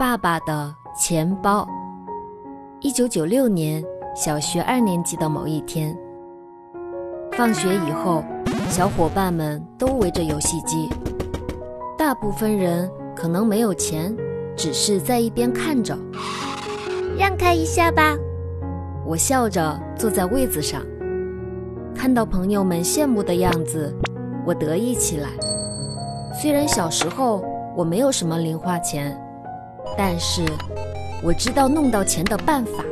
爸爸的钱包。一九九六年小学二年级的某一天，放学以后，小伙伴们都围着游戏机，大部分人可能没有钱，只是在一边看着。让开一下吧，我笑着坐在位子上，看到朋友们羡慕的样子，我得意起来。虽然小时候我没有什么零花钱。但是我知道弄到钱的办法。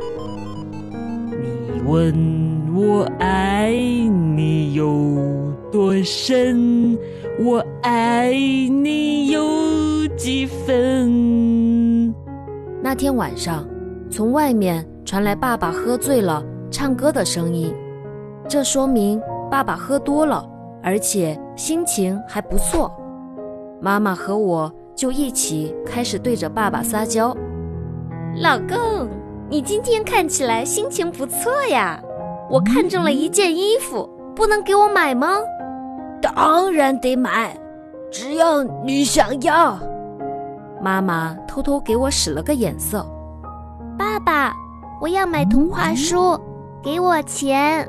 你问我爱你有多深，我爱你有几分？那天晚上，从外面传来爸爸喝醉了唱歌的声音，这说明爸爸喝多了，而且心情还不错。妈妈和我。就一起开始对着爸爸撒娇。老公，你今天看起来心情不错呀，我看中了一件衣服，不能给我买吗？当然得买，只要你想要。妈妈偷偷给我使了个眼色。爸爸，我要买童话书，给我钱。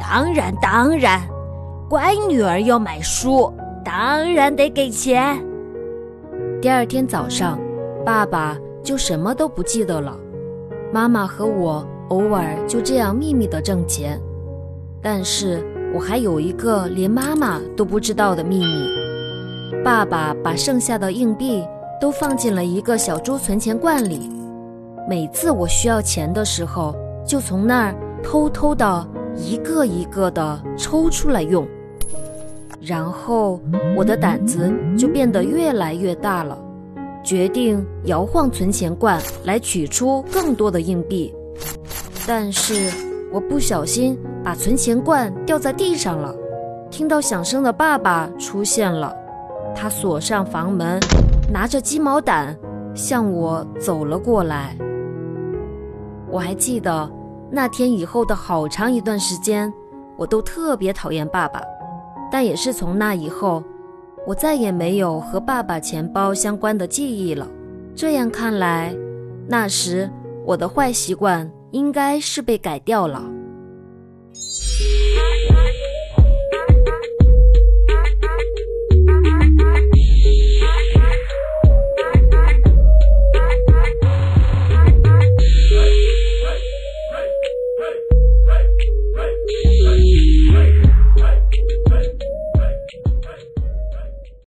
当然当然，乖女儿要买书，当然得给钱。第二天早上，爸爸就什么都不记得了。妈妈和我偶尔就这样秘密的挣钱，但是我还有一个连妈妈都不知道的秘密：爸爸把剩下的硬币都放进了一个小猪存钱罐里，每次我需要钱的时候，就从那儿偷偷的一个一个的抽出来用。然后我的胆子就变得越来越大了，决定摇晃存钱罐来取出更多的硬币。但是我不小心把存钱罐掉在地上了。听到响声的爸爸出现了，他锁上房门，拿着鸡毛掸向我走了过来。我还记得那天以后的好长一段时间，我都特别讨厌爸爸。但也是从那以后，我再也没有和爸爸钱包相关的记忆了。这样看来，那时我的坏习惯应该是被改掉了。